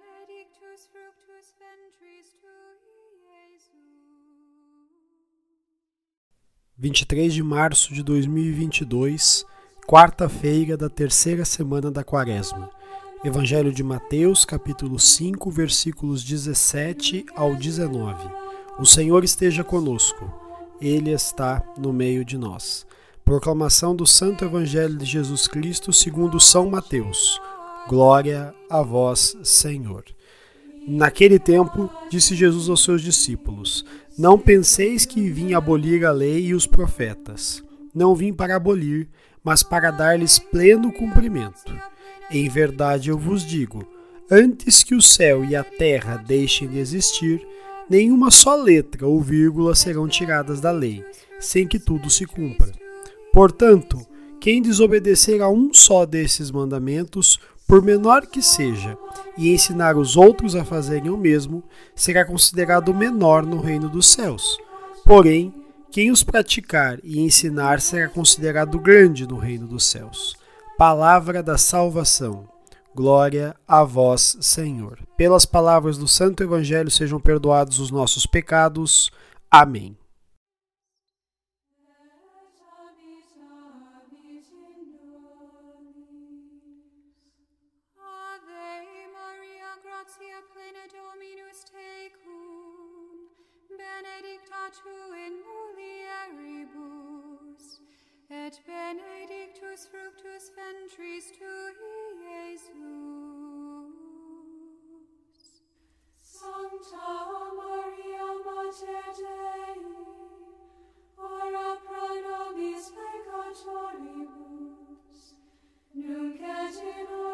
benedictus fructus ventris tui, Jesus. 23 de março de 2022, quarta-feira da terceira semana da Quaresma. Evangelho de Mateus, capítulo 5, versículos 17 ao 19. O Senhor esteja conosco. Ele está no meio de nós. Proclamação do Santo Evangelho de Jesus Cristo segundo São Mateus. Glória a vós, Senhor. Naquele tempo, disse Jesus aos seus discípulos: Não penseis que vim abolir a lei e os profetas. Não vim para abolir, mas para dar-lhes pleno cumprimento. Em verdade eu vos digo: antes que o céu e a terra deixem de existir, nenhuma só letra ou vírgula serão tiradas da lei, sem que tudo se cumpra. Portanto, quem desobedecer a um só desses mandamentos, por menor que seja, e ensinar os outros a fazerem o mesmo, será considerado menor no reino dos céus. Porém, quem os praticar e ensinar será considerado grande no reino dos céus. Palavra da salvação. Glória a vós, Senhor. Pelas palavras do Santo Evangelho sejam perdoados os nossos pecados. Amém. Benedicta tu in mulieribus, et benedictus fructus ventris tui, Iesus. Sancta Maria, Mater Dei, ora pro nobis peccatoribus, nunc et in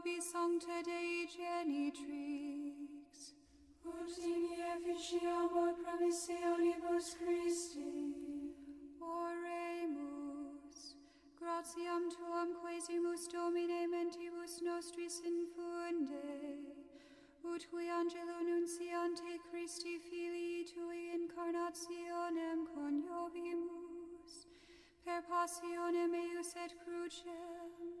pro nobis Sancta Dei Genitrix, ut in efficiamur promissionibus Christi. Oremus, gratiam tuam quesimus Domine mentibus nostris infunde, ut qui angelo nunciante Christi Filii Tui incarnationem coniovimus, per passionem eius et crucem,